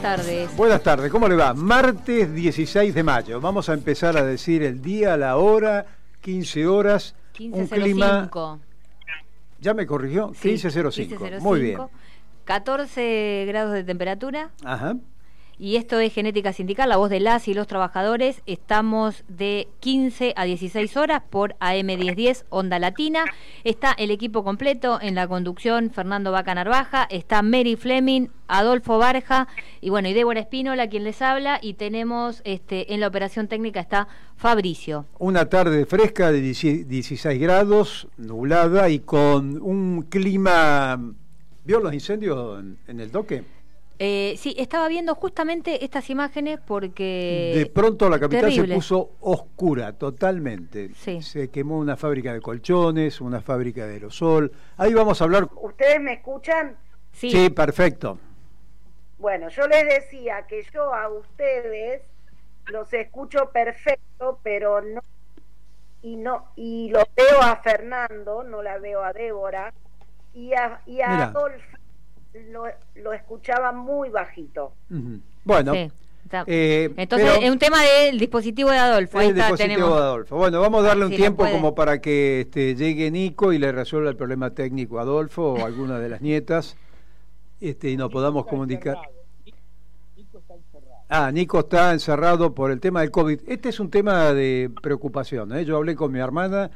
Buenas tardes. Buenas tardes, ¿cómo le va? Martes 16 de mayo. Vamos a empezar a decir el día, la hora, 15 horas. Un clima. 15.05. ¿Ya me corrigió? Sí, 15.05. 15.05. Muy bien. 14 grados de temperatura. Ajá. Y esto es Genética Sindical, la voz de las y los trabajadores. Estamos de 15 a 16 horas por AM1010, Onda Latina. Está el equipo completo en la conducción, Fernando Vaca Narvaja, está Mary Fleming, Adolfo Barja y bueno, y Débora Espínola, quien les habla. Y tenemos este, en la operación técnica está Fabricio. Una tarde fresca de 10 16 grados, nublada y con un clima. ¿Vio los incendios en, en el doque? Eh, sí, estaba viendo justamente estas imágenes porque... de pronto la capital se puso oscura totalmente. Sí. Se quemó una fábrica de colchones, una fábrica de aerosol. Ahí vamos a hablar. ¿Ustedes me escuchan? Sí, Sí, perfecto. Bueno, yo les decía que yo a ustedes los escucho perfecto, pero no y no y lo veo a Fernando, no la veo a Débora y a, y a. Adolfo lo, lo escuchaba muy bajito. Ujú. Bueno, sí, está. eh, Entonces, pero- es un tema del dispositivo de Adolfo. Ahí el está, dispositivo tenemos. de Adolfo. Bueno, vamos a darle un tiempo como para que este, llegue Nico y le resuelva el problema técnico a Adolfo o a alguna de las nietas este, y nos podamos comunicar. Ah, Nico está encerrado por el tema del COVID. Este es un tema de preocupación. ¿eh? Yo hablé con mi hermana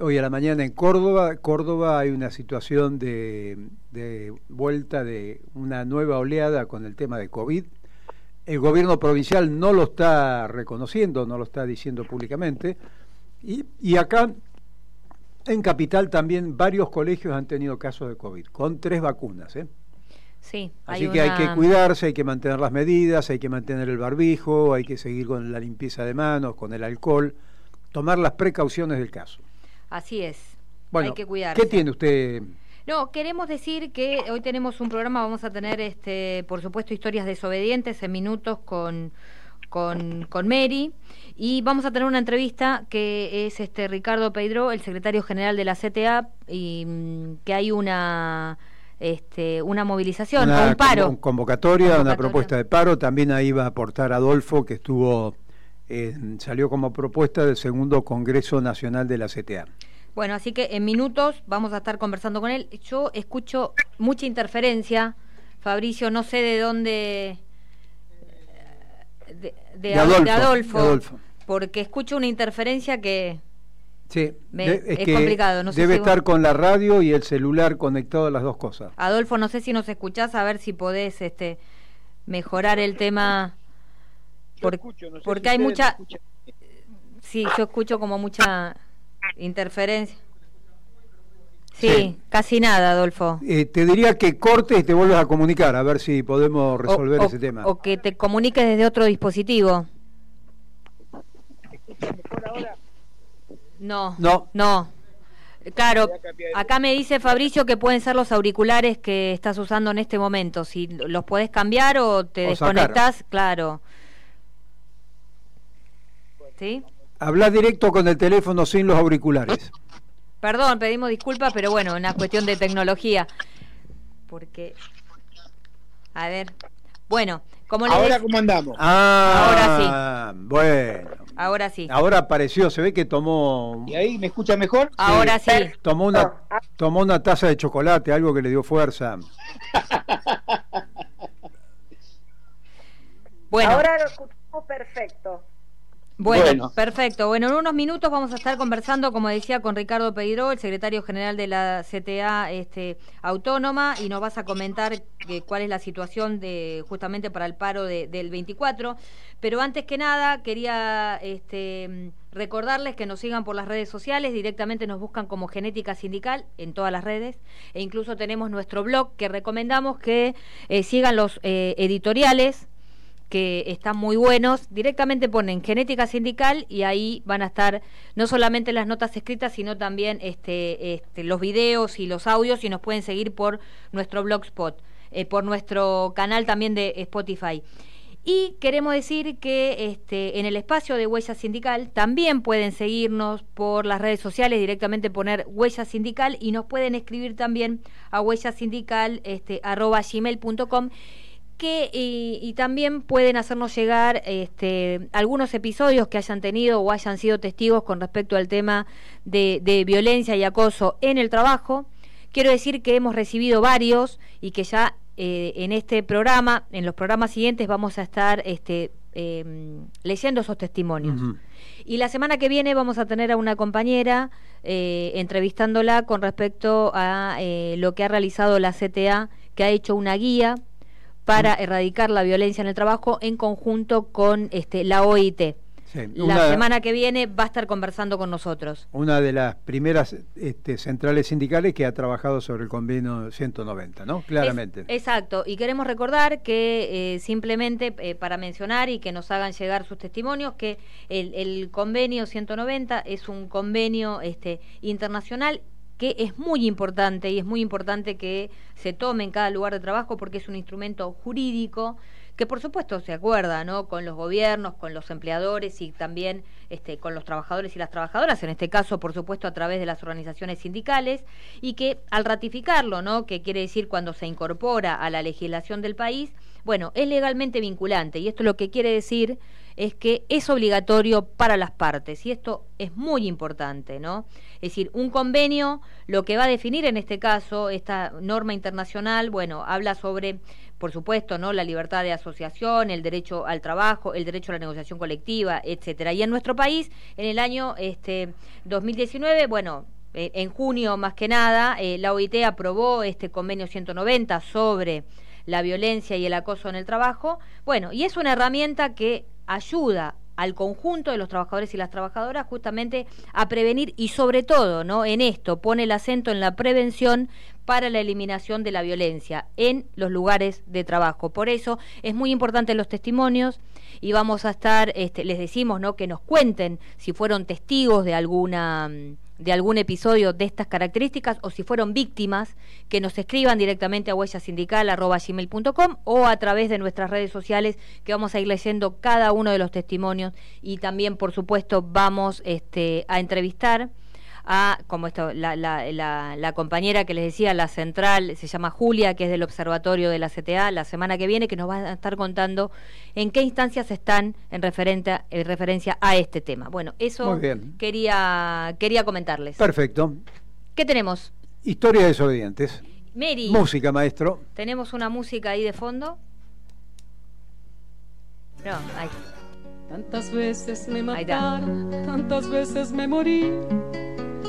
hoy a la mañana en Córdoba. Córdoba hay una situación de, de vuelta de una nueva oleada con el tema de COVID. El gobierno provincial no lo está reconociendo, no lo está diciendo públicamente. Y, y acá, en Capital, también varios colegios han tenido casos de COVID, con tres vacunas. ¿eh? Sí, Así hay que hay que cuidarse, hay que mantener las medidas, hay que mantener el barbijo, hay que seguir con la limpieza de manos, con el alcohol, tomar las precauciones del caso. Así es. Bueno, hay que cuidarse. ¿qué tiene usted? No, queremos decir que hoy tenemos un programa, vamos a tener, este, por supuesto, historias desobedientes en minutos con, con, con Mary y vamos a tener una entrevista que es este Ricardo Pedro, el secretario general de la CTA, y mm, que hay una este, una movilización, o un paro. convo- convocatoria, una Convocatoria. propuesta de paro. También ahí va a aportar Adolfo, que estuvo, eh, salió como propuesta del segundo Congreso Nacional de la CTA. Bueno, así que en minutos vamos a estar conversando con él. Yo escucho mucha interferencia, Fabricio, no sé de dónde... De, de- De Adolfo, de Adolfo, porque escucho una interferencia que... Sí, Me- es que complicado, no sé debe vos- estar con la radio y el celular conectado a las dos cosas. Adolfo, no sé si nos escuchás, a ver si podés este, mejorar el tema. Por- porque hay mucha... Sí, yo escucho como mucha interferencia. Sí, Sí. casi nada, Adolfo. Eh, te diría que cortes y te vuelvas a comunicar, a ver si podemos resolver O- o- ese tema. O que te comuniques desde otro dispositivo. No, No. no. Claro, acá me dice Fabricio que pueden ser los auriculares que estás usando en este momento. Si los podés cambiar o te O sacar. desconectás, claro. ¿Sí? Habla directo con el teléfono sin los auriculares. Perdón, pedimos disculpas, pero bueno, una cuestión de tecnología. Porque, a ver, bueno, como le Ahora cómo andamos. Ah, bueno. ahora sí, Ahora apareció, se ve que tomó ¿Y ahí me escucha mejor? ahora sí. tomó una tomó una taza de chocolate, algo que le dio fuerza. Bueno, Ahora lo escuchamos perfecto. Bueno, Bueno. perfecto. Bueno, en unos minutos vamos a estar conversando, como decía, con Ricardo Pedro, el secretario general de la CTA este, Autónoma, y nos vas a comentar eh, cuál es la situación de justamente para el paro de- del 24. Pero antes que nada, quería este, recordarles que nos sigan por las redes sociales, directamente nos buscan como Genética Sindical en todas las redes, e incluso tenemos nuestro blog que recomendamos que eh, sigan los eh, editoriales que están muy buenos. Directamente ponen genética sindical y ahí van a estar no solamente las notas escritas, sino también este, este, los videos y los audios y nos pueden seguir por nuestro blogspot, eh, por nuestro canal también de Spotify. Y queremos decir que este, en el espacio de Huella Sindical también pueden seguirnos por las redes sociales, directamente poner Huella Sindical y nos pueden escribir también a huellasindical este, que y, también pueden hacernos llegar este, algunos episodios que hayan tenido o hayan sido testigos con respecto al tema de, de violencia y acoso en el trabajo. Quiero decir que hemos recibido varios y que ya eh, en este programa, en los programas siguientes, vamos a estar este, em, leyendo esos testimonios. Y la semana que viene vamos a tener a una compañera eh, entrevistándola con respecto a eh, lo que ha realizado la CTA, que ha hecho una guía para erradicar la violencia en el trabajo en conjunto con este, la OIT. la semana que viene va a estar conversando con nosotros. Una de las primeras este, centrales sindicales que ha trabajado sobre el convenio 190, ¿no? Claramente. exacto. Y queremos recordar que eh, simplemente eh, para mencionar y que nos hagan llegar sus testimonios que el, el convenio 190 es un convenio este, internacional que es muy importante y es muy importante que se tome en cada lugar de trabajo porque es un instrumento jurídico que por supuesto se acuerda ¿no? con los gobiernos, con los empleadores y también este, con los trabajadores y las trabajadoras, en este caso por supuesto a través de las organizaciones sindicales, y que al ratificarlo, ¿no? que quiere decir cuando se incorpora a la legislación del país, bueno, es legalmente vinculante y esto lo que quiere decir es que es obligatorio para las partes y esto es muy importante, ¿no? Es decir, un convenio lo que va a definir en este caso esta norma internacional, bueno, habla sobre por supuesto, ¿no? La libertad de asociación, el derecho al trabajo, el derecho a la negociación colectiva, etcétera. Y en nuestro país, en el año este 2019, bueno, eh, en junio más que nada, eh, la OIT aprobó este convenio 190 sobre la violencia y el acoso en el trabajo. Bueno, y es una herramienta que ayuda al conjunto de los trabajadores y las trabajadoras justamente a prevenir y sobre todo, ¿no? En esto pone el acento en la prevención para la eliminación de la violencia en los lugares de trabajo. Por eso es muy importante los testimonios y vamos a estar, este, les decimos, ¿no? Que nos cuenten si fueron testigos de alguna mm, de algún episodio de estas características o si fueron víctimas, que nos escriban directamente a huellasindical.com o a través de nuestras redes sociales que vamos a ir leyendo cada uno de los testimonios. Y también, por supuesto, vamos este, a entrevistar a, como esto, la, la, la, compañera que les decía, la central, se llama Julia, que es del Observatorio de la CTA, la semana que viene, que nos va a estar contando en qué instancias están en, referente, en referencia a este tema. Bueno, eso quería quería comentarles. Perfecto. ¿Qué tenemos? Historia de desobedientes. Mary. Música, maestro. Tenemos una música ahí de fondo. No, ahí. Tantas veces me mataron, tantas veces me morí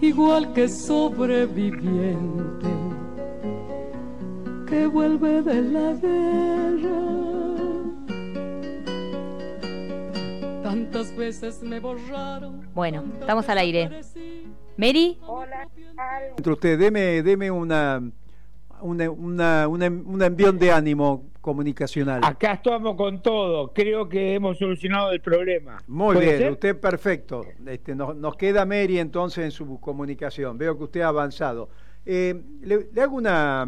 igual que sobreviviente que vuelve de la guerra. Tantas veces me borraron. Bueno, estamos al aire. Mary. Hola. Entre usted, deme, deme una, una, una, una, un envión de ánimo comunicacional. Acá estamos con todo, creo que hemos solucionado el problema. Muy bien, usted perfecto. Este, nos, queda Mary entonces en su comunicación, veo que usted ha avanzado. Eh, le, hago una,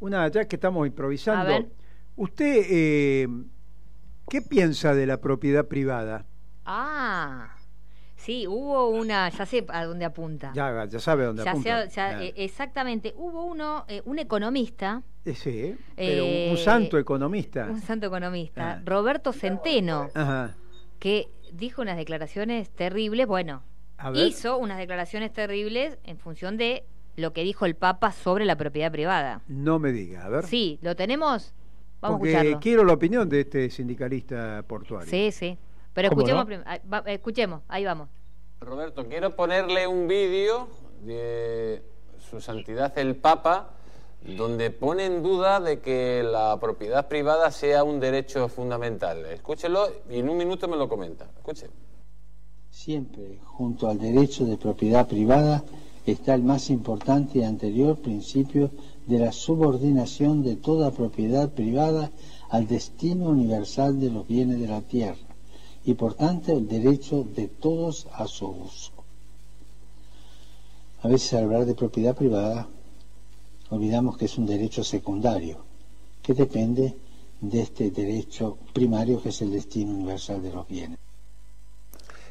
una, ya que estamos improvisando, ¿usted eh, qué piensa de la propiedad privada? Ah. Sí, hubo una, ya sé a dónde apunta. Ya, ya sabe a dónde apunta. Eh, exactamente, hubo uno, eh, un economista. Eh, sí, pero un, santo economista. Un santo economista, ah. Roberto Centeno, que dijo unas declaraciones terribles, bueno, hizo unas declaraciones terribles en función de lo que dijo el Papa sobre la propiedad privada. No me diga, a ver. Sí, ¿lo tenemos? Vamos a escucharlo. quiero la opinión de este sindicalista portuario. Sí, sí. Pero escuchemos, escuchemos, ahí vamos. Roberto, quiero ponerle un vídeo de su santidad el Papa donde pone en duda de que la propiedad privada sea un derecho fundamental. Escúchelo y en un minuto me lo comenta. Escuche. Siempre junto al derecho de propiedad privada está el más importante y anterior principio de la subordinación de toda propiedad privada al destino universal de los bienes de la tierra y por tanto el derecho de todos a su uso. A veces al hablar de propiedad privada olvidamos que es un derecho secundario, que depende de este derecho primario que es el destino universal de los bienes.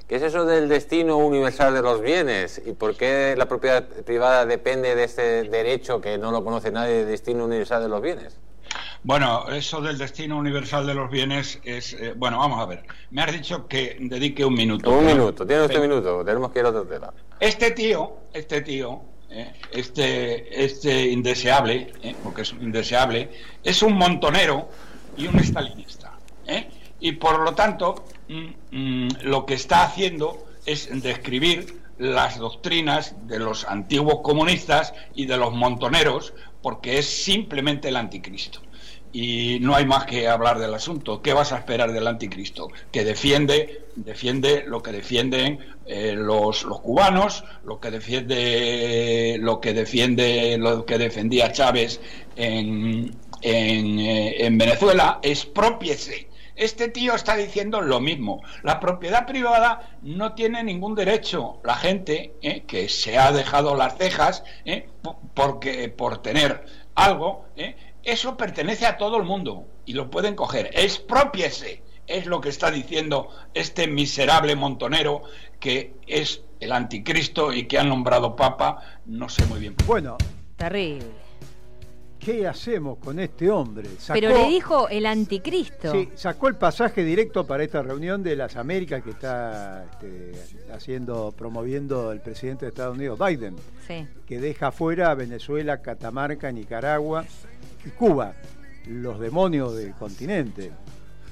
¿Qué es eso del destino universal de los bienes? ¿Y por qué la propiedad privada depende de este derecho que no lo conoce nadie, del destino universal de los bienes? Bueno, eso del destino universal de los bienes es... Eh, bueno, vamos a ver. Me has dicho que dedique un minuto. Un minuto, tiene usted un minuto, tenemos que ir a otro tema. Este tío, este tío, eh, este, este indeseable, eh, porque es un indeseable, es un montonero y un estalinista. Y por lo tanto, mm, mm, lo que está haciendo es describir las doctrinas de los antiguos comunistas y de los montoneros, porque es simplemente el anticristo. Y no hay más que hablar del asunto. ¿Qué vas a esperar del anticristo? Que defiende, defiende lo que defienden eh, los, los, cubanos, lo que defiende, lo que defiende, lo que defendía Chávez en, en, eh, en Venezuela, expropiese este tío está diciendo lo mismo. La propiedad privada no tiene ningún derecho. La gente eh, que se ha dejado las cejas eh, porque, por tener algo, eso pertenece a todo el mundo y lo pueden coger. Expropiese. Es lo que está diciendo este miserable montonero que es el anticristo y que han nombrado papa, no sé muy bien. Bueno, terrible. ¿qué hacemos con este hombre? Pero le dijo el anticristo. Sí, sacó el pasaje directo para esta reunión de las Américas que está este, haciendo, promoviendo el presidente de Estados Unidos, Biden, que deja fuera a Venezuela, Catamarca, Nicaragua y Cuba, los demonios del continente.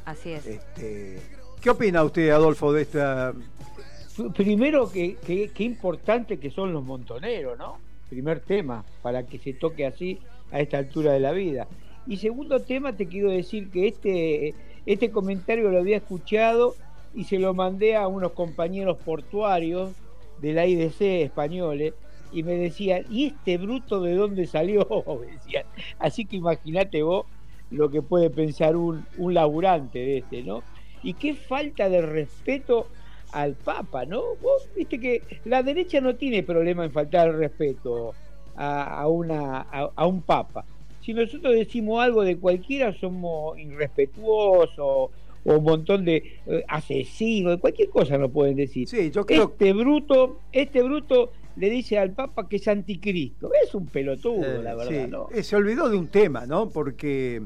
Así es. Este, ¿Qué opina usted, Adolfo, de esta... Primero, qué que, importante que son los montoneros, ¿no? Primer tema, para que se toque así a esta altura de la vida. Y segundo tema, te quiero decir que este, este comentario lo había escuchado y se lo mandé a unos compañeros portuarios de la IDC españoles y me decían, ¿y este bruto de dónde salió? decían. Así que imagínate vos lo que puede pensar un, un laburante de este, ¿no? Y qué falta de respeto al Papa, ¿no? Vos viste que la derecha no tiene problema en faltar el respeto, a, una, a, un papa. Si nosotros decimos algo de cualquiera, somos irrespetuosos o un montón de eh, asesinos, cualquier cosa nos pueden decir. Sí, yo creo... Este bruto, este bruto le dice al Papa que es anticristo. Es un pelotudo, la verdad. ¿no? Eh, se olvidó de un tema, ¿no? Porque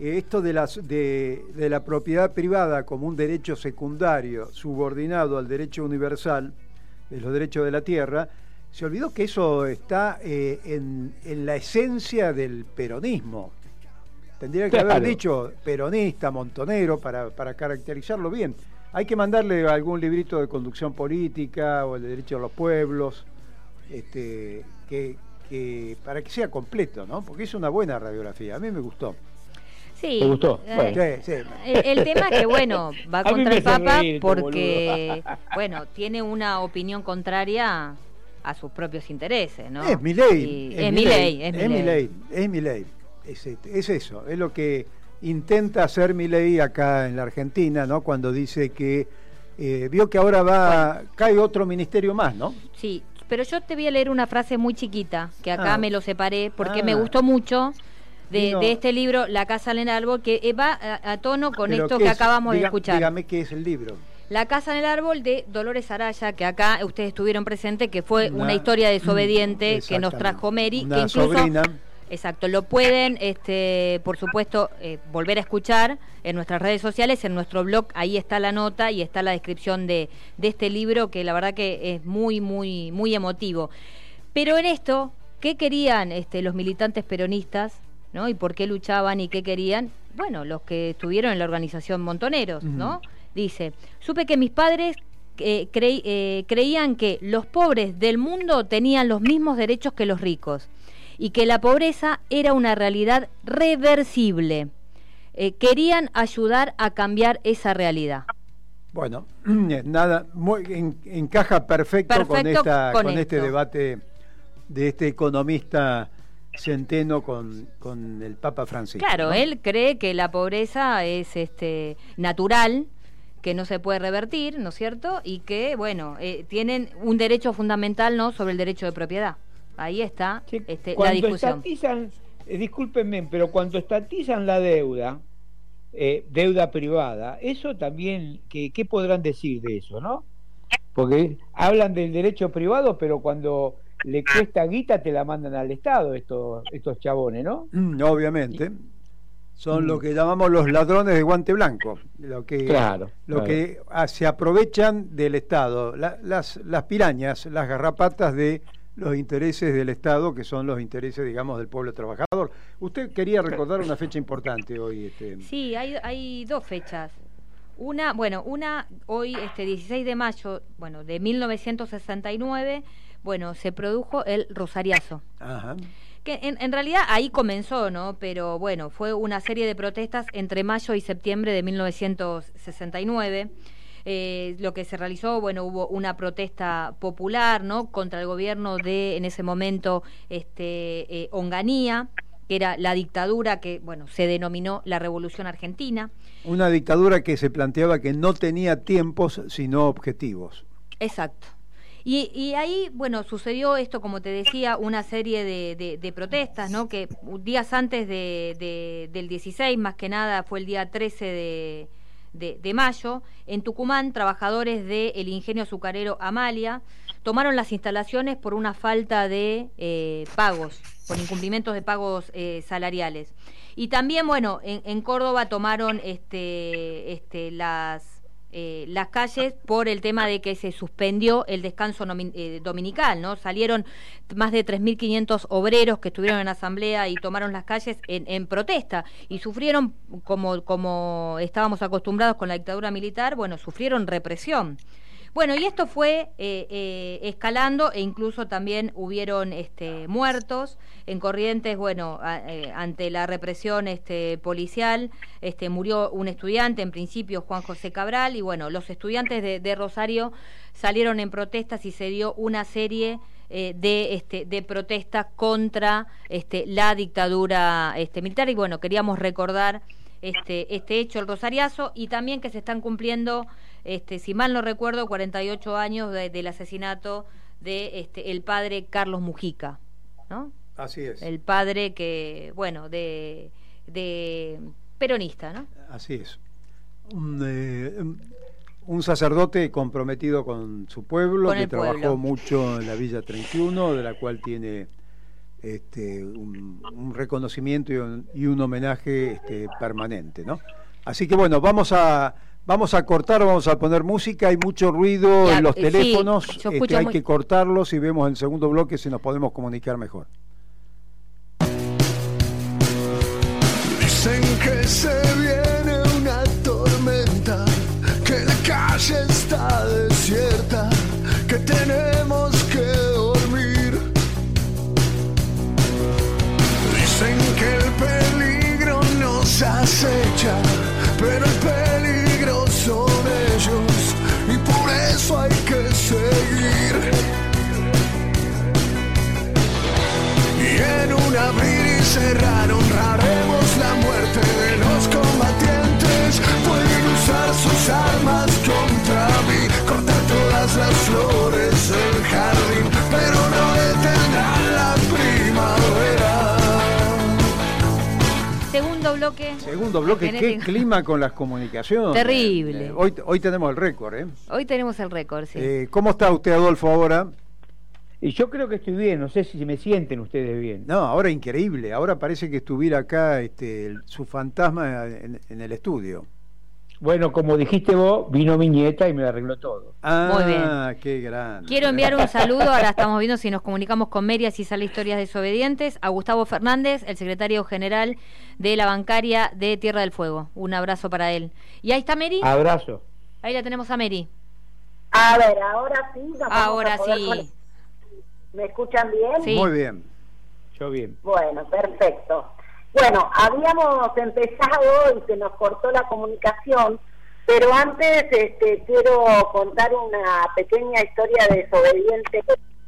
eh, esto de, las, de, de la propiedad privada como un derecho secundario subordinado al derecho universal de los derechos de la tierra, se olvidó que eso está eh, en, la esencia del peronismo. Tendría que haber dicho peronista, montonero, para, para caracterizarlo bien. Hay que mandarle algún librito de conducción política o el de derecho a los pueblos, este, que, para que sea completo, ¿no? Porque es una buena radiografía. A mí me gustó. Sí. ¿Te gustó? Eh, el, tema es que, bueno, va contra el Papa porque, bueno, tiene una opinión contraria a sus propios intereses, ¿no? Es mi ley. Es, mi ley, es mi ley. Es mi ley. Este, es, eso, es lo que intenta hacer mi ley acá en la Argentina, ¿no? Cuando dice que eh, vio que ahora va, cae otro ministerio más, ¿no? Sí, pero yo te voy a leer una frase muy chiquita, que acá ah. me lo separé, porque me ah. gustó mucho. De, este libro, La Casa en el Árbol, que va a, tono con esto que acabamos de escuchar. Dígame qué es el libro. La Casa en el Árbol de Dolores Araya, que acá ustedes estuvieron presentes, que fue una, historia desobediente que nos trajo Mary, que incluso... Exacto, lo pueden, este, por supuesto, eh, volver a escuchar en nuestras redes sociales, en nuestro blog, ahí está la nota y está la descripción de, de este libro, que la verdad que es muy, muy, muy emotivo. Pero en esto, ¿qué querían este, los militantes peronistas? ¿no? ¿Y por qué luchaban y qué querían? Bueno, los que estuvieron en la organización Montoneros, ¿no? Dice, supe que mis padres eh, eh, creían que los pobres del mundo tenían los mismos derechos que los ricos y que la pobreza era una realidad reversible. Eh, querían ayudar a cambiar esa realidad. Bueno, nada, muy, encaja perfecto, con, esta, con, este debate de este economista centeno con, con el Papa Francisco. Claro, él cree que la pobreza es este natural, que no se puede revertir, ¿no es cierto? Y que, bueno, eh, tienen un derecho fundamental, ¿no?, sobre el derecho de propiedad. Ahí está este, la discusión. Estatizan, eh, discúlpenme, pero cuando estatizan la deuda, eh, deuda privada, eso también, ¿qué, ¿qué podrán decir de eso, no? Porque hablan del derecho privado, pero cuando le cuesta guita te la mandan al Estado estos, estos chabones, ¿no? Mm, obviamente. Son lo mm. que llamamos los ladrones de guante blanco, lo que, claro, lo que ah, se aprovechan del Estado, las, las pirañas, las garrapatas de los intereses del Estado, que son los intereses, digamos, del pueblo trabajador. Usted quería recordar una fecha importante hoy. Este... Sí, hay, hay dos fechas. Una, bueno, una hoy, este 16 de mayo, bueno, de 1969 bueno, se produjo el Rosariazo. Que en, realidad ahí comenzó, ¿no? Pero bueno, fue una serie de protestas entre mayo y septiembre de 1969. Eh, lo que se realizó, bueno, hubo una protesta popular, ¿no? Contra el gobierno de, en ese momento, este, eh, Onganía, que era la dictadura que, bueno, se denominó la Revolución Argentina. Una dictadura que se planteaba que no tenía tiempos, sino objetivos. Exacto. Y, ahí, bueno, sucedió esto, como te decía, una serie de, protestas, ¿no? Que días antes de, del 16, más que nada, fue el día 13 de, mayo, en Tucumán, trabajadores del ingenio azucarero Amalia tomaron las instalaciones por una falta de eh, pagos, por incumplimientos de pagos eh, salariales. Y también, bueno, en, en Córdoba tomaron este, este, las eh, las calles por el tema de que se suspendió el descanso eh, dominical, ¿no? Salieron más de 3.500 obreros que estuvieron en asamblea y tomaron las calles en, protesta y sufrieron, como, como estábamos acostumbrados con la dictadura militar, bueno, sufrieron represión. Bueno, y esto fue eh, eh, escalando e incluso también hubieron este, muertos en Corrientes, bueno, eh, ante la represión este, policial, este, murió un estudiante, en principio Juan José Cabral, y bueno, los estudiantes de, Rosario salieron en protestas y se dio una serie de, este, de protestas contra este, la dictadura este, militar. Y bueno, queríamos recordar este, este hecho, el rosariazo, y también que se están cumpliendo este, si mal no recuerdo, 48 años del asesinato de este, el padre Carlos Mujica, ¿no? Así es. El padre que, bueno, de, de peronista, ¿no? Así es. Un, eh, sacerdote comprometido con su pueblo, que trabajó mucho en la Villa 31, de la cual tiene este, un, reconocimiento y un, y un homenaje este, permanente, ¿no? Así que bueno, vamos a Vamos a cortar, vamos a poner música, hay mucho ruido en los eh, teléfonos, este, hay que cortarlos y vemos en el segundo bloque si nos podemos comunicar mejor. Dicen que se viene una tormenta, que la calle está desierta, que tenemos que dormir. Dicen que el peligro nos acecha, pero el peligro cerrar honraremos la muerte de los combatientes. Pueden usar sus armas contra mí, cortar todas las flores del jardín, pero no detendrán la primavera. Segundo bloque. Segundo bloque, qué clima con las comunicaciones. Terrible. Eh, hoy, hoy tenemos el récord, ¿eh? Hoy tenemos el récord, sí. Eh, ¿Cómo está usted, Adolfo, ahora? Y yo creo que estoy bien, no sé si me sienten ustedes bien. No, ahora increíble, ahora parece que estuviera acá este, su fantasma en el estudio. Bueno, como dijiste vos, vino mi nieta y me arregló todo. Ah, Muy bien. qué grande. Quiero enviar un saludo, ahora estamos viendo si nos comunicamos con Mary, si sale Historias Desobedientes, a Gustavo Fernández, el secretario general de la bancaria de Tierra del Fuego. Un abrazo para él. ¿Y ahí está Mary? Abrazo. Ahí la tenemos a Mary. A ver, ahora sí. Ahora sí. ¿Me escuchan bien? Sí. Muy bien. Yo bien. Bueno, perfecto. Bueno, habíamos empezado y se nos cortó la comunicación, pero antes este, quiero contar una pequeña historia desobediente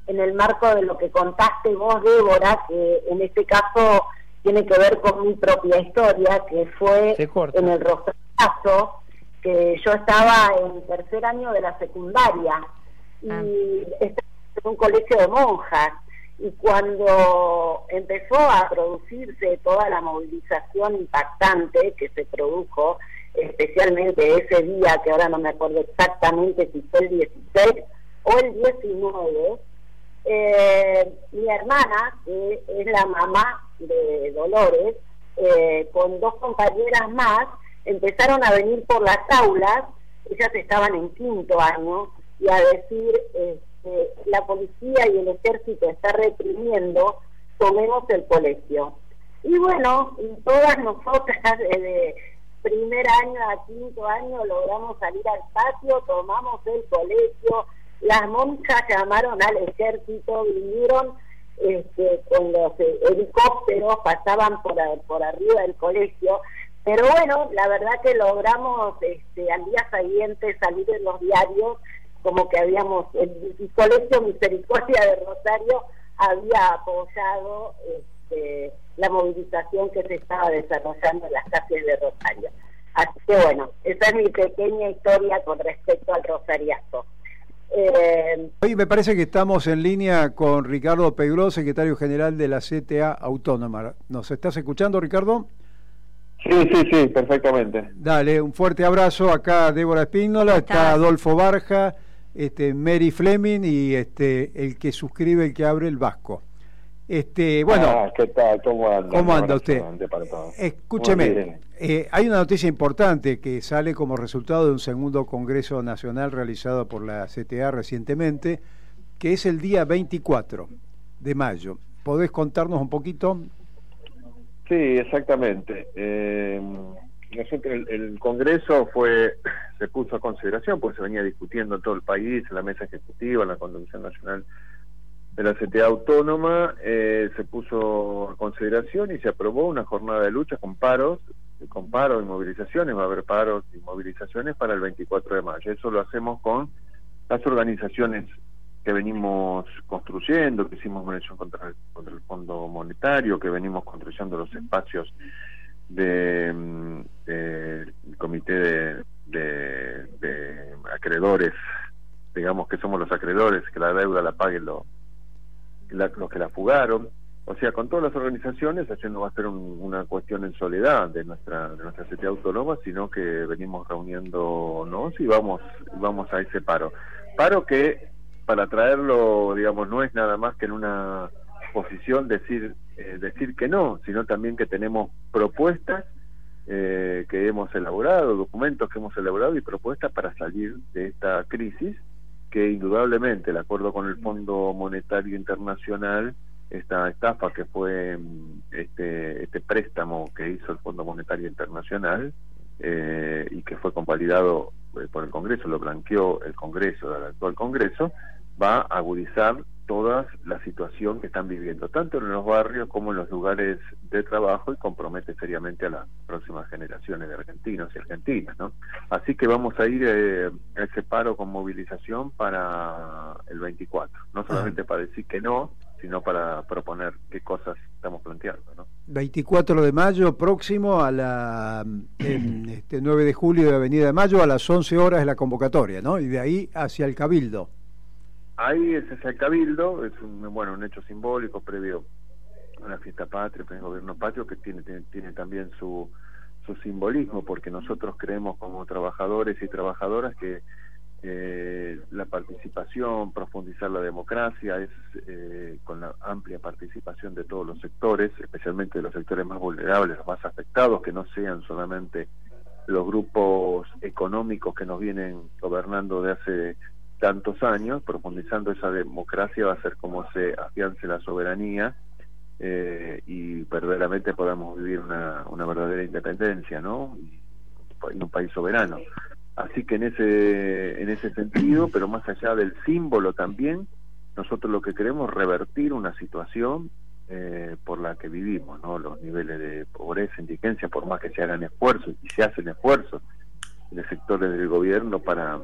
en el marco de lo que contaste vos, Débora, que en este caso tiene que ver con mi propia historia, que fue en el Rosario, que yo estaba en tercer año de la secundaria y ah. estaba en un colegio de monjas y cuando empezó a producirse toda la movilización impactante que se produjo, especialmente ese día, que ahora no me acuerdo exactamente si fue el 16 o el 19, eh, mi hermana, que es la mamá de Dolores, eh, con dos compañeras más, empezaron a venir por las aulas, ellas estaban en quinto año, y a decir... Eh, la policía y el ejército está reprimiendo, tomemos el colegio. Y bueno, todas nosotras desde primer año a quinto año logramos salir al patio, tomamos el colegio, las monjas llamaron al ejército, vinieron este, con los helicópteros, pasaban por, por arriba del colegio, pero bueno, la verdad que logramos este, al día siguiente salir en los diarios como que habíamos, el, Colegio Misericordia de Rosario había apoyado este, la movilización que se estaba desarrollando en las calles de Rosario. Así que bueno, esa es mi pequeña historia con respecto al rosariazo. Eh, Hoy me parece que estamos en línea con Ricardo Pegró, secretario general de la CTA Autónoma. ¿Nos estás escuchando, Ricardo? Sí, sí, sí, perfectamente. Dale, un fuerte abrazo. Acá Débora Espínola, está Adolfo Barja este, Mary Fleming y este, el que suscribe, el que abre el Vasco. Este, bueno, ah, ¿qué tal? ¿Cómo anda? ¿Cómo anda usted? Escúcheme, eh, hay una noticia importante que sale como resultado de un segundo Congreso Nacional realizado por la CTA recientemente, que es el día 24 de mayo. ¿Podés contarnos un poquito? Sí, exactamente. Eh, el, el, Congreso fue se puso a consideración, porque se venía discutiendo en todo el país, en la mesa ejecutiva, en la Convención Nacional de la CTA Autónoma, eh, se puso a consideración y se aprobó una jornada de lucha con paros, con paros y movilizaciones, va a haber paros y movilizaciones para el 24 de mayo. Eso lo hacemos con las organizaciones que venimos construyendo, que hicimos una contra, contra el Fondo Monetario, que venimos construyendo los espacios de, mm, comité de, de, acreedores, digamos que somos los acreedores, que la deuda la paguen los que la fugaron. O sea, con todas las organizaciones, haciendo va a ser una cuestión en soledad de nuestra de nuestra sociedad autónoma, sino que venimos reuniéndonos y vamos vamos a ese paro. Paro que para traerlo, digamos, no es nada más que en una posición decir eh, decir que no, sino también que tenemos propuestas eh, que hemos elaborado, documentos que hemos elaborado y propuestas para salir de esta crisis que indudablemente, de acuerdo con el Fondo Monetario Internacional, esta estafa que fue mm, este, este préstamo que hizo el Fondo Monetario Internacional eh, y que fue convalidado por el Congreso, lo blanqueó el Congreso, el actual Congreso, va a agudizar toda la situación que están viviendo, tanto en los barrios como en los lugares de trabajo y compromete seriamente a las próximas generaciones de argentinos y argentinas. ¿no? Así que vamos a ir eh, a ese paro con movilización para el 24, no solamente para decir que no, sino para proponer qué cosas estamos planteando. ¿no? 24 de mayo próximo a la este 9 de julio de Avenida de Mayo a las 11 horas de la convocatoria, ¿no? Y de ahí hacia el Cabildo. Ahí es ese cabildo, es un, bueno, un hecho simbólico previo a la fiesta patria, el gobierno patrio, que tiene, tiene, también su, su simbolismo, porque nosotros creemos como trabajadores y trabajadoras que eh, la participación, profundizar la democracia, es eh, con la amplia participación de todos los sectores, especialmente de los sectores más vulnerables, los más afectados, que no sean solamente los grupos económicos que nos vienen gobernando de hace tantos años, profundizando esa democracia va a ser como se afiance la soberanía eh, y verdaderamente podamos vivir una, una verdadera independencia, ¿no? En un país soberano. Así que en ese, en ese sentido, pero más allá del símbolo también, nosotros lo que queremos es revertir una situación eh, por la que vivimos, ¿no? Los niveles de pobreza, indigencia, por más que se hagan esfuerzos y se hacen esfuerzos de sectores del gobierno para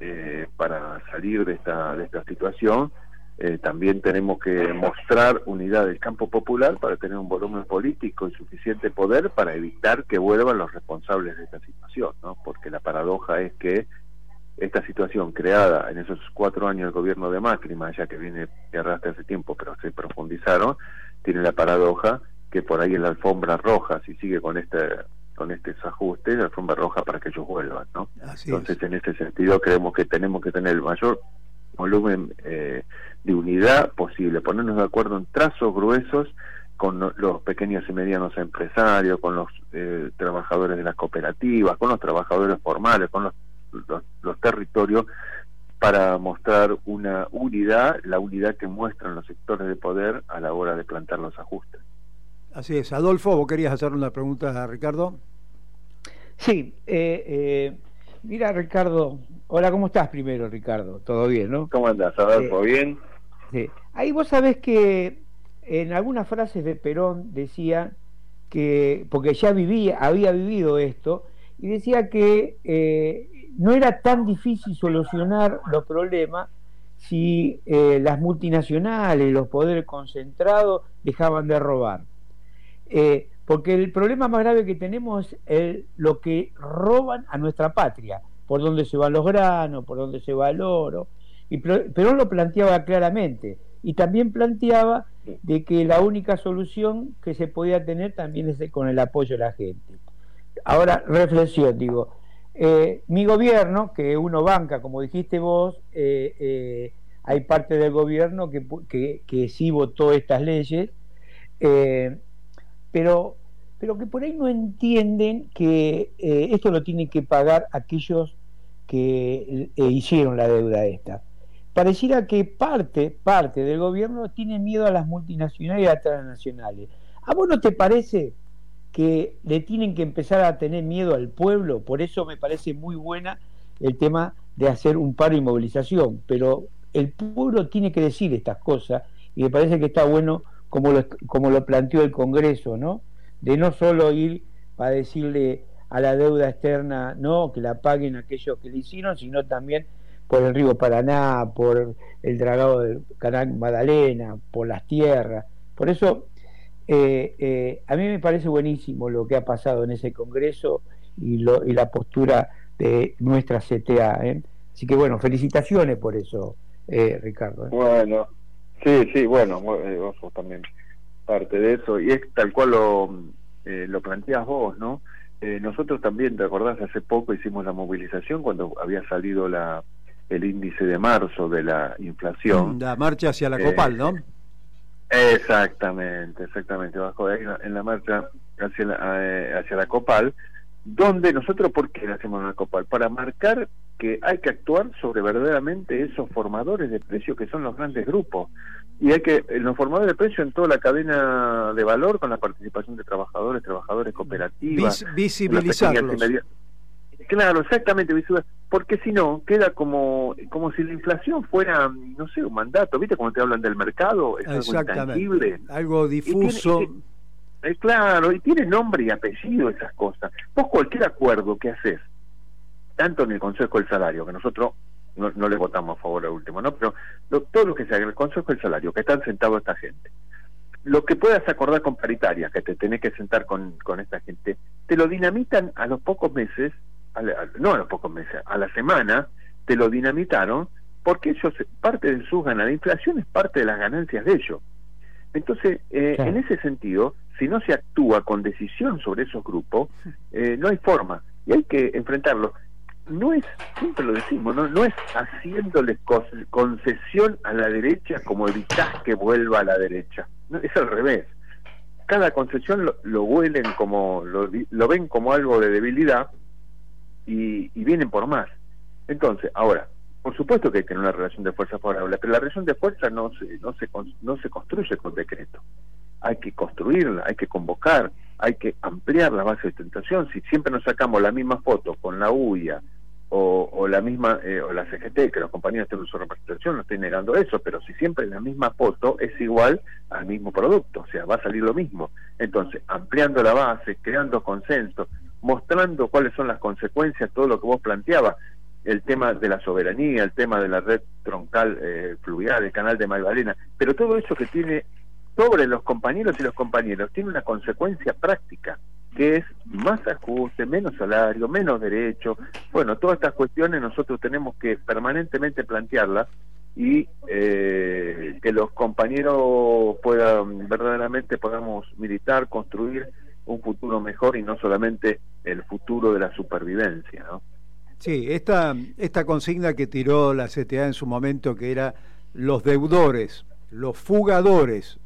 eh, para salir de esta de esta situación, eh, también tenemos que mostrar unidad del campo popular para tener un volumen político y suficiente poder para evitar que vuelvan los responsables de esta situación, ¿no? Porque la paradoja es que esta situación creada en esos cuatro años del gobierno de Macri, más allá que viene arrastra hace tiempo, pero se profundizaron, tiene la paradoja que por ahí en la alfombra roja, si sigue con este con este ajuste, la alfombra roja para que ellos vuelvan, ¿no? Entonces, en ese sentido, creemos que tenemos que tener el mayor volumen eh, de unidad posible, ponernos de acuerdo en trazos gruesos con los pequeños y medianos empresarios, con los eh, trabajadores de las cooperativas, con los trabajadores formales, con los, los, territorios, para mostrar una unidad, la unidad que muestran los sectores de poder a la hora de plantear los ajustes. Así es. Adolfo, ¿vos querías hacer una pregunta a Ricardo? Sí, eh, eh, mira Ricardo, hola, ¿cómo estás primero Ricardo? ¿Todo bien, no? ¿Cómo andas, Adolfo? ¿Bien? Ahí vos sabés que en algunas frases de Perón decía que, porque ya vivía, había vivido esto, y decía que eh, no era tan difícil solucionar los problemas si eh, las multinacionales, los poderes concentrados dejaban de robar. Eh, porque el problema más grave que tenemos es lo que roban a nuestra patria, por dónde se van los granos, por dónde se va el oro, y lo planteaba claramente. Y también planteaba de que la única solución que se podía tener también es con el apoyo de la gente. Ahora, reflexión, digo, eh, mi gobierno, que uno banca, como dijiste vos, eh, hay parte del gobierno que, que, que sí votó estas leyes, pero, pero que por ahí no entienden que esto lo tienen que pagar aquellos que hicieron la deuda esta pareciera que parte, parte del gobierno tiene miedo a las multinacionales y a las transnacionales. ¿A vos no te parece que le tienen que empezar a tener miedo al pueblo? Por eso me parece muy buena el tema de hacer un paro y movilización, pero el pueblo tiene que decir estas cosas y me parece que está bueno como lo, como lo planteó el Congreso, ¿no? De no solo ir para decirle a la deuda externa, no, que la paguen aquellos que le hicieron, sino también por el río Paraná, por el dragado del canal Magdalena, por las tierras. Por eso, eh, eh, a mí me parece buenísimo lo que ha pasado en ese Congreso y, lo, y la postura de nuestra CTA. ¿eh? Así que bueno, felicitaciones por eso, Ricardo. Bueno, sí, sí, bueno, vos sos también parte de eso y es tal cual lo, lo planteas vos, ¿no? nosotros también, ¿te acordás? Hace poco hicimos la movilización cuando había salido la el índice de marzo de la inflación. La marcha hacia la Copal, ¿no? Eh, exactamente, exactamente, bajo en la marcha hacia la, eh, hacia la Copal, donde nosotros, ¿por qué hacemos la Copal? Para marcar que hay que actuar sobre verdaderamente esos formadores de precio que son los grandes grupos. Y hay que, los formadores de precio en toda la cadena de valor, con la participación de trabajadores, trabajadores cooperativas. visibilizarlos. Claro, exactamente, porque si no, queda como, como si la inflación fuera, no sé, un mandato, ¿viste? Cuando te hablan del mercado, es algo intangible. Algo difuso. Eh, claro, y tiene nombre y apellido esas cosas. Vos cualquier acuerdo que haces, tanto en el Consejo del Salario, que nosotros no, le votamos a favor al último, ¿no? Pero todo lo que sea en el Consejo del Salario, que están sentados esta gente, lo que puedas acordar con paritarias, que te tenés que sentar con, con esta gente, te lo dinamitan a los pocos meses no a los pocos meses, a la semana, te lo dinamitaron porque ellos, parte de sus ganancias, la inflación es parte de las ganancias de ellos. Entonces, eh, en ese sentido, si no se actúa con decisión sobre esos grupos, eh, no hay forma y hay que enfrentarlo. No es, siempre lo decimos, no, no es haciéndoles concesión a la derecha como evitar que vuelva a la derecha. No, es al revés. Cada concesión lo, lo huelen como, lo, lo ven como algo de debilidad y, vienen por más. Entonces, ahora, por supuesto que hay que tener una relación de fuerza favorable, pero la relación de fuerza no se, no se, no se construye con decreto. Hay que construirla, hay que convocar, hay que ampliar la base de tentación. Si siempre nos sacamos la misma foto con la UIA, o, la misma, eh, o la CGT, que los compañeros tienen su representación, no estoy negando eso, pero si siempre la misma foto es igual al mismo producto, o sea, va a salir lo mismo. Entonces, ampliando la base, creando consenso, mostrando cuáles son las consecuencias, todo lo que vos planteabas, el tema de la soberanía, el tema de la red troncal eh, fluvial, el canal de Magdalena, pero todo eso que tiene sobre los compañeros y los compañeros tiene una consecuencia práctica, que es más ajuste, menos salario, menos derecho. Bueno, todas estas cuestiones nosotros tenemos que permanentemente plantearlas y eh, que los compañeros puedan, verdaderamente podamos militar, construir un futuro mejor y no solamente el futuro de la supervivencia, ¿no? Sí, esta, esta consigna que tiró la CTA en su momento, que era los deudores, los fugadores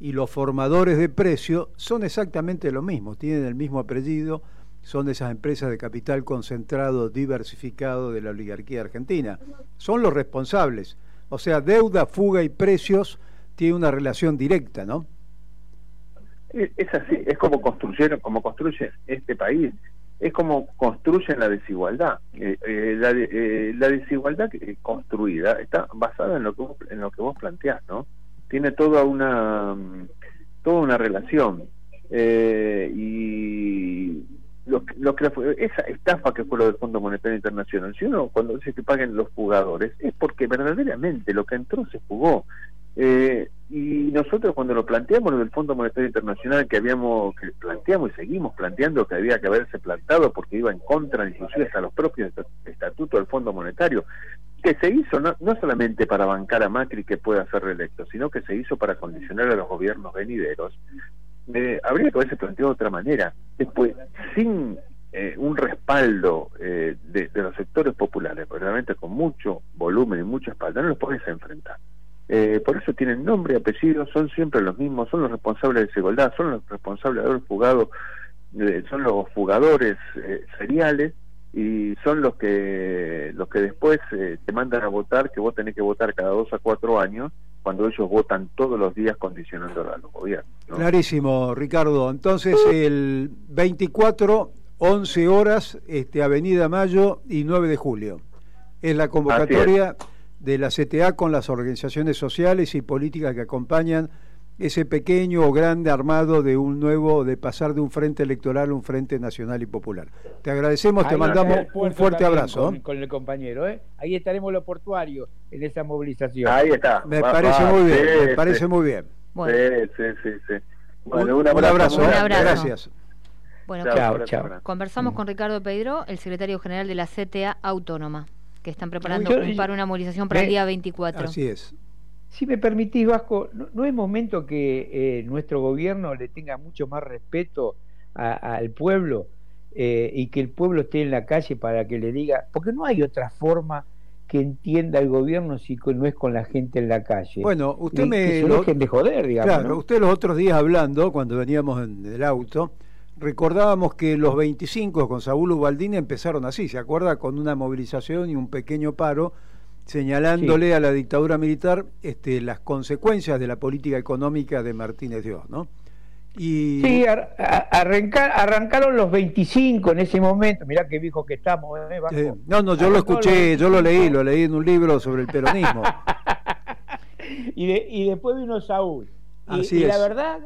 y los formadores de precio, son exactamente lo mismo, tienen el mismo apellido, son esas empresas de capital concentrado, diversificado de la oligarquía argentina. Son los responsables. O sea, deuda, fuga y precios tiene una relación directa, ¿no? Es así, es como construyeron, como construye este país es como construyen la desigualdad. Eh, eh, la, eh, la, desigualdad construida está basada en lo que vos, en lo que vos planteás, ¿no? Tiene toda una toda una relación y lo, lo que esa estafa que fue lo del Fondo Monetario Internacional, si uno cuando dice que paguen los jugadores es porque verdaderamente lo que entró se jugó. Eh, y nosotros cuando lo planteamos en el Fondo Monetario Internacional, que habíamos, que planteamos y seguimos planteando que había que haberse plantado porque iba en contra inclusive hasta los propios estatutos del Fondo Monetario, que se hizo no, no solamente para bancar a Macri que pueda ser reelecto, sino que se hizo para condicionar a los gobiernos venideros, eh, habría que haberse planteado de otra manera. Después, sin eh, un respaldo eh, de, de, los sectores populares, realmente con mucho volumen y mucha espalda, no los podés enfrentar. Eh, por eso tienen nombre y apellido, son siempre los mismos, son los responsables de desigualdad, son los responsables de haber fugado, eh, son los fugadores eh, seriales y son los que los que después eh, te mandan a votar, que vos tenés que votar cada dos a cuatro años, cuando ellos votan todos los días condicionando a los gobiernos. Clarísimo, Ricardo. Entonces, el 24, 11 horas, este, Avenida Mayo y 9 de julio. Es la convocatoria de la CTA con las organizaciones sociales y políticas que acompañan ese pequeño o grande armado de un nuevo, de pasar de un frente electoral a un frente nacional y popular. Te agradecemos, te mandamos un fuerte abrazo. Con, el compañero, ¿eh? Ahí estaremos los portuarios en esa movilización. Ahí está. Me parece muy bien, me parece muy bien. Sí, sí, sí, sí. Bueno, un, abrazo. Un abrazo. Gracias. Bueno, chao, chao. conversamos con Ricardo Pedro, el secretario general de la CTA Autónoma que están preparando para una movilización para el día 24. Así es. Si me permitís, Vasco, ¿no, es momento que eh, nuestro gobierno le tenga mucho más respeto al pueblo eh, y que el pueblo esté en la calle para que le diga, porque no hay otra forma que entienda el gobierno si no es con la gente en la calle. Bueno, usted me... Que se dejen de joder, digamos. Claro, usted los otros días hablando, cuando veníamos en el auto, recordábamos que los 25 con Saúl Ubaldini empezaron así, ¿se acuerda? Con una movilización y un pequeño paro señalándole a la dictadura militar este, las consecuencias de la política económica de Martínez Dios, ¿no? Y... Sí, arrancaron los 25 en ese momento, mirá qué viejo que estamos. ¿eh, no, no, yo lo escuché, yo lo leí, lo leí en un libro sobre el peronismo. y, y después vino Saúl. Y, y la verdad,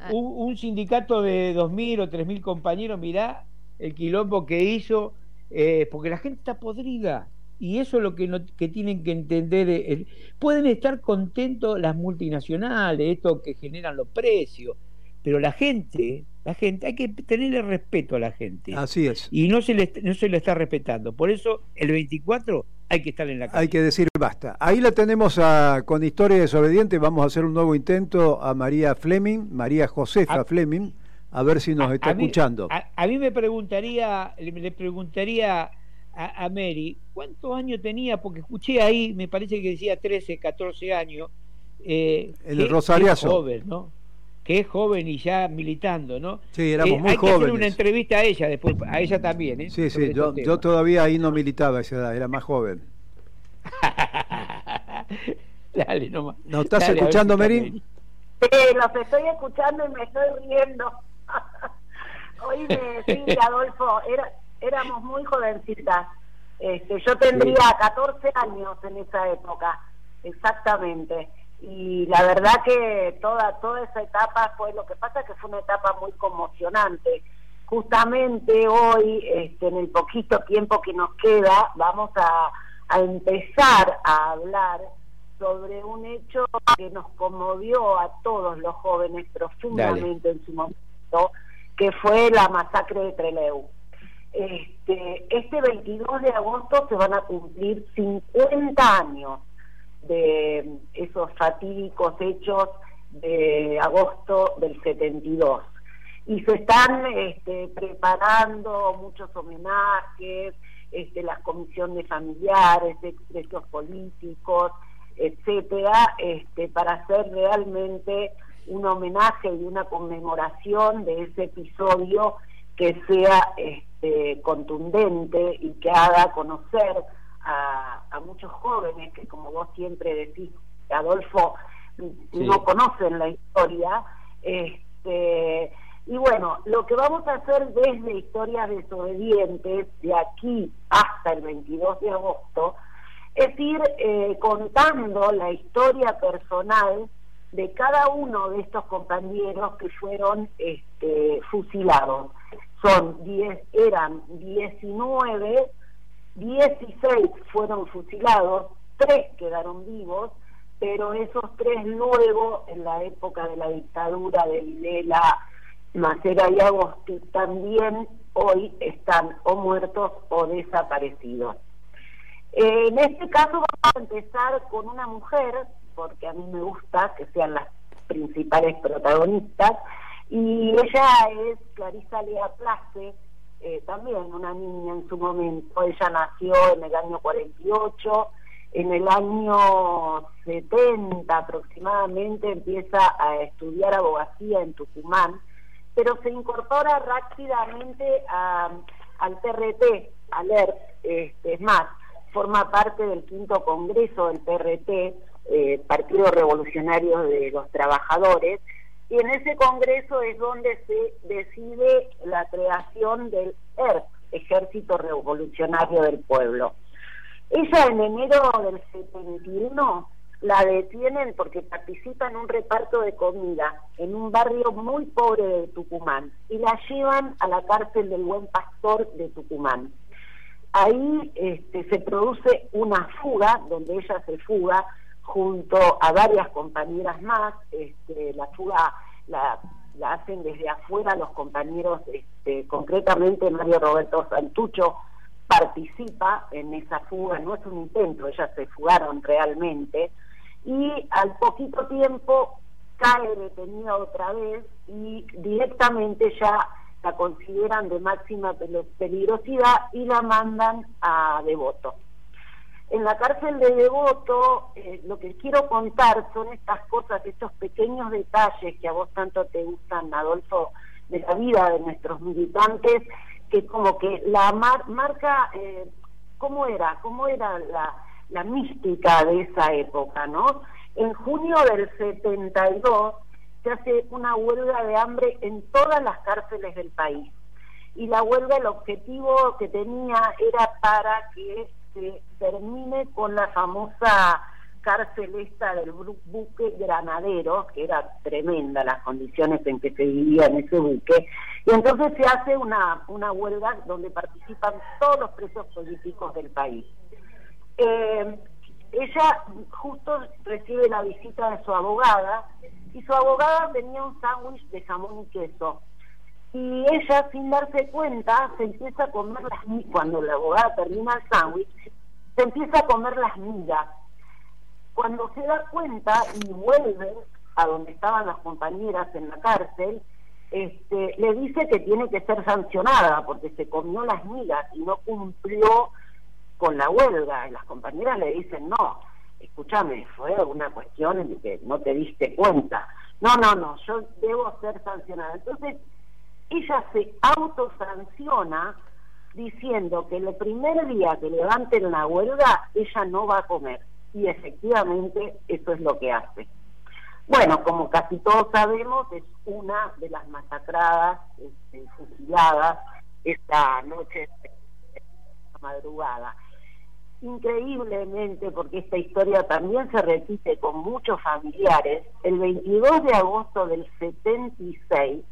Ah. un, sindicato de 2.000 o 3.000 compañeros, mirá el quilombo que hizo, eh, porque la gente está podrida. Y eso es lo que, no, que tienen que entender. Eh, pueden estar contentos las multinacionales, esto que generan los precios, pero la gente, la gente, hay que tenerle respeto a la gente. Así es. Y no se le, no se le está respetando. Por eso el 24 hay que estar en la calle. Hay que decir basta. Ahí la tenemos a, con Historia Desobediente. Vamos a hacer un nuevo intento a María Fleming, María Josefa Fleming, a ver si nos está escuchando. a, mí me preguntaría, le, preguntaría a, Mary, ¿cuántos años tenía? Porque escuché ahí, me parece que decía 13, 14 años. Eh, el Rosariazo. joven, ¿no? que es joven y ya militando, ¿no? Sí, éramos eh, muy hay jóvenes. Que hacer una entrevista a ella después, a ella también, ¿eh? Sí, sí, yo, yo, todavía ahí no militaba a esa edad, era más joven. Dale, nomás. ¿No estás escuchando, Mary? Sí, los estoy escuchando y me estoy riendo. Oíme, sí, Adolfo, era, éramos muy jovencitas. Este, yo tendría 14 años en esa época, exactamente. Y la verdad que toda, toda esa etapa fue, lo que pasa que fue una etapa muy conmocionante. Justamente hoy, este, en el poquito tiempo que nos queda, vamos a, a empezar a hablar sobre un hecho que nos conmovió a todos los jóvenes profundamente en su momento, que fue la masacre de Trelew. Este, este 22 de agosto se van a cumplir 50 años de esos fatídicos hechos de agosto del 72. Y se están este, preparando muchos homenajes, este, las comisiones familiares, expresos políticos, etcétera, este, para hacer realmente un homenaje y una conmemoración de ese episodio que sea este, contundente y que haga conocer a, muchos jóvenes que, como vos siempre decís, Adolfo, no conocen la historia. Este, y bueno, lo que vamos a hacer desde Historias Desobedientes, de aquí hasta el 22 de agosto, es ir eh, contando la historia personal de cada uno de estos compañeros que fueron este, fusilados. Son 10, eran 19, 16 fueron fusilados, 3 quedaron vivos, pero esos tres luego, en la época de la dictadura de Videla, Macera y Agosti, también hoy están o muertos o desaparecidos. En este caso vamos a empezar con una mujer, porque a mí me gusta que sean las principales protagonistas, y ella es Clarisa Lea Place, eh, también una niña en su momento. Ella nació en el año 48, en el año 70 aproximadamente empieza a estudiar abogacía en Tucumán, pero se incorpora rápidamente al TRT, al ERP, este, es más, forma parte del quinto congreso del PRT, eh, Partido Revolucionario de los Trabajadores, y en ese congreso es donde se decide la creación del ERP, Ejército Revolucionario del Pueblo. Ella en enero del 71 la detienen porque participa en un reparto de comida en un barrio muy pobre de Tucumán y la llevan a la cárcel del Buen Pastor de Tucumán ahí este, se produce una fuga, donde ella se fuga junto a varias compañeras más, este, la fuga la, hacen desde afuera los compañeros, este, concretamente Mario Roberto Santucho participa en esa fuga, no es un intento, ellas se fugaron realmente, y al poquito tiempo cae detenida otra vez y directamente ya la consideran de máxima peligrosidad y la mandan a Devoto. En la cárcel de Devoto, eh, lo que quiero contar son estas cosas, estos pequeños detalles que a vos tanto te gustan, Adolfo, de la vida de nuestros militantes, que como que la marca, eh, ¿cómo era? ¿Cómo era la, la mística de esa época, no? En junio del 72, se hace una huelga de hambre en todas las cárceles del país. Y la huelga, el objetivo que tenía era para que se termine con la famosa cárcel esta del buque Granadero, que era tremenda las condiciones en que se vivía en ese buque, y entonces se hace una, una huelga donde participan todos los presos políticos del país. Eh, ella justo recibe la visita de su abogada, y su abogada tenía un sándwich de jamón y queso. Y ella, sin darse cuenta, se empieza a comer las migas. Cuando la abogada termina el sándwich, se empieza a comer las migas. Cuando se da cuenta y vuelve a donde estaban las compañeras en la cárcel, este, le dice que tiene que ser sancionada porque se comió las migas y no cumplió con la huelga. Y las compañeras le dicen, no, escúchame, fue una cuestión en que no te diste cuenta. No, no, no, yo debo ser sancionada. Entonces, ella se autosanciona diciendo que el primer día que levanten la huelga, ella no va a comer. Y efectivamente eso es lo que hace. Bueno, como casi todos sabemos, es una de las masacradas, este, fusiladas esta noche, esta madrugada. increíblemente, porque esta historia también se repite con muchos familiares, el 22 de agosto del 76,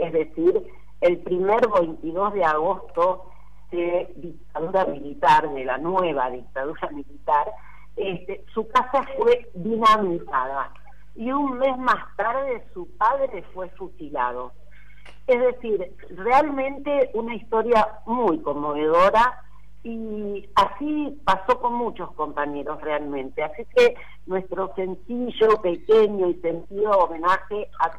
es decir, el primer 22 de agosto de dictadura militar, de la nueva dictadura militar, este, su casa fue dinamitada y un mes más tarde su padre fue fusilado. Es decir, realmente una historia muy conmovedora y así pasó con muchos compañeros realmente. Así que nuestro sencillo, pequeño y sentido homenaje a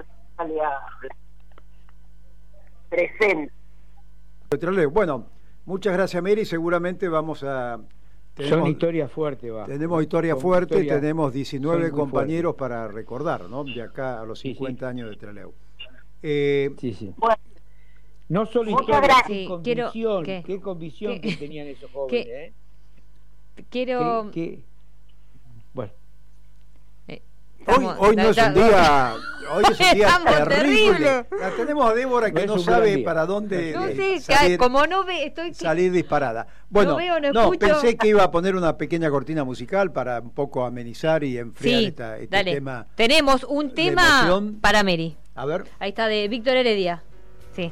presente. Bueno, muchas gracias Mary, seguramente vamos a... Son historias fuertes, va. Tenemos historia fuerte, tenemos 19 compañeros para recordar, ¿no? De acá a los 50 años de Treleu. Eh, sí, sí. no solo historia, qué convicción, qué convicción que tenían esos jóvenes, ¿eh? Quiero... bueno. Hoy, hoy no es un día, hoy es un día terrible. La tenemos a Débora que no, sabe para dónde no sé, salir, como no ve, estoy salir disparada. Bueno, no, pensé que iba a poner una pequeña cortina musical para un poco amenizar y enfriar esta, este dale. tema. Tenemos un tema para Mary. A ver. Ahí está de Víctor Heredia. Sí.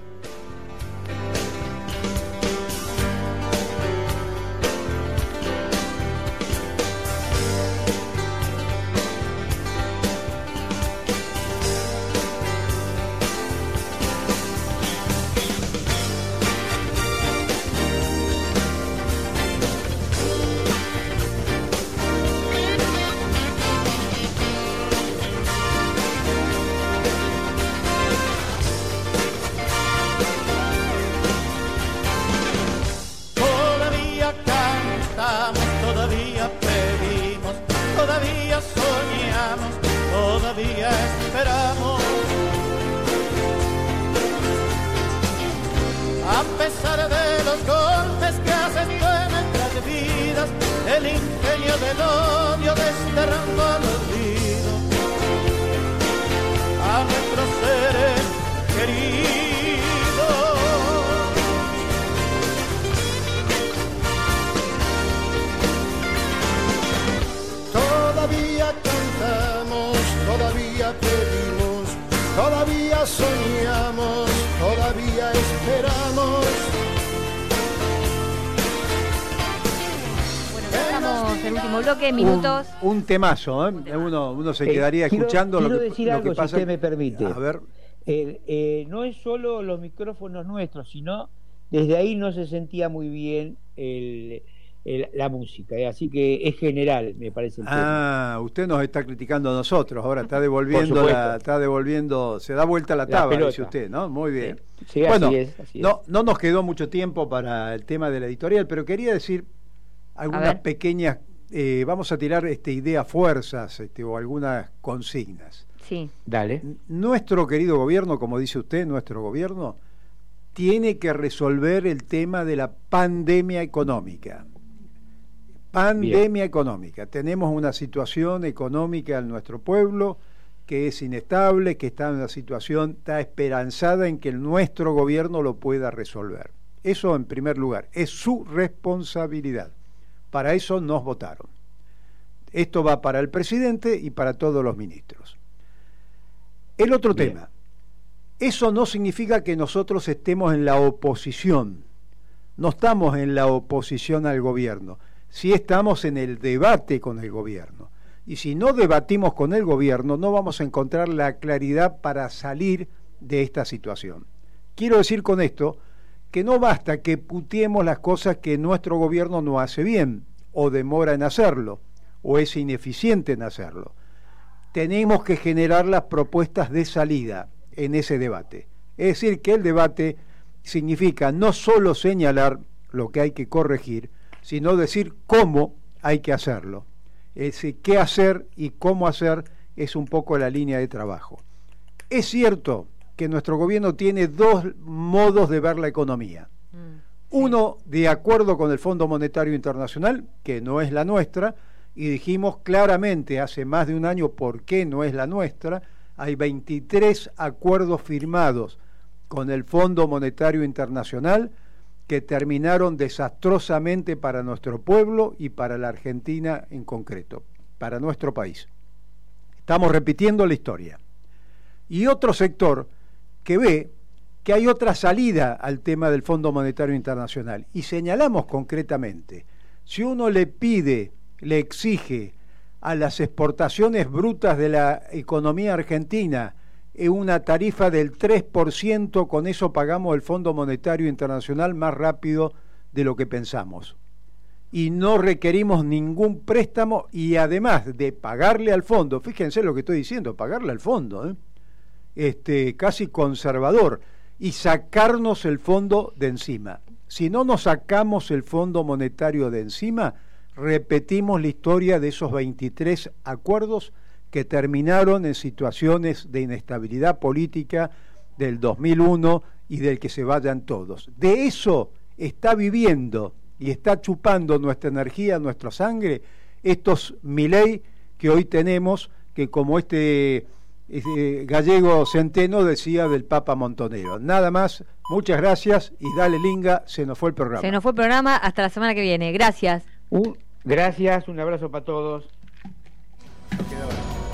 esperamos. A pesar de los golpes que haces tú en nuestras vidas, el ingenio del odio desterrando al olvido a nuestros seres. Minutos. Un, temazo, ¿eh? uno, se quedaría escuchando lo, que, decir algo, Si usted me permite. A ver. Eh, no es solo los micrófonos nuestros, sino desde ahí no se sentía muy bien la música, ¿eh? así que es general, me parece. ah, usted nos está criticando a nosotros, ahora está devolviendo, está devolviendo, se da vuelta la tabla, dice usted, ¿no? Muy bien. bueno, no, no nos quedó mucho tiempo para el tema de la editorial, pero quería decir algunas pequeñas eh, vamos a tirar este, ideas fuerzas este, o algunas consignas. Sí. Dale. Nuestro querido gobierno, como dice usted, nuestro gobierno tiene que resolver el tema de la pandemia económica. Pandemia económica. Tenemos una situación económica en nuestro pueblo que es inestable, que está en una situación, está esperanzada en que nuestro gobierno lo pueda resolver. Eso en primer lugar, es su responsabilidad. Para eso nos votaron. Esto va para el presidente y para todos los ministros. El otro tema. Eso no significa que nosotros estemos en la oposición. No estamos en la oposición al gobierno. Sí estamos en el debate con el gobierno. Y si no debatimos con el gobierno, no vamos a encontrar la claridad para salir de esta situación. Quiero decir con esto que no basta que putiemos las cosas que nuestro gobierno no hace bien, o demora en hacerlo, o es ineficiente en hacerlo. Tenemos que generar las propuestas de salida en ese debate. Es decir, que el debate significa no solo señalar lo que hay que corregir, sino decir cómo hay que hacerlo. Es decir, qué hacer y cómo hacer es un poco la línea de trabajo. Es cierto que nuestro gobierno tiene dos modos de ver la economía. Mm, Uno, de acuerdo con el Fondo Monetario Internacional, que no es la nuestra, y dijimos claramente hace más de un año por qué no es la nuestra. Hay 23 acuerdos firmados con el Fondo Monetario Internacional que terminaron desastrosamente para nuestro pueblo y para la Argentina en concreto, para nuestro país. Estamos repitiendo la historia. Y otro sector que ve que hay otra salida al tema del Fondo Monetario Internacional. Y señalamos concretamente, si uno le pide, le exige a las exportaciones brutas de la economía argentina una tarifa del 3%, con eso pagamos el Fondo Monetario Internacional más rápido de lo que pensamos. Y no requerimos ningún préstamo y además de pagarle al fondo, fíjense lo que estoy diciendo, pagarle al fondo, ¿eh? este, casi conservador, y sacarnos el fondo de encima. Si no nos sacamos el Fondo Monetario de encima, repetimos la historia de esos 23 acuerdos que terminaron en situaciones de inestabilidad política del 2001 y del que se vayan todos. De eso está viviendo y está chupando nuestra energía, nuestra sangre, estos Miley que hoy tenemos, que como este, este, gallego Centeno decía del Papa Montonero. Nada más, muchas gracias y dale linga, se nos fue el programa. Se nos fue el programa, hasta la semana que viene. Gracias. gracias, un abrazo para todos. Queda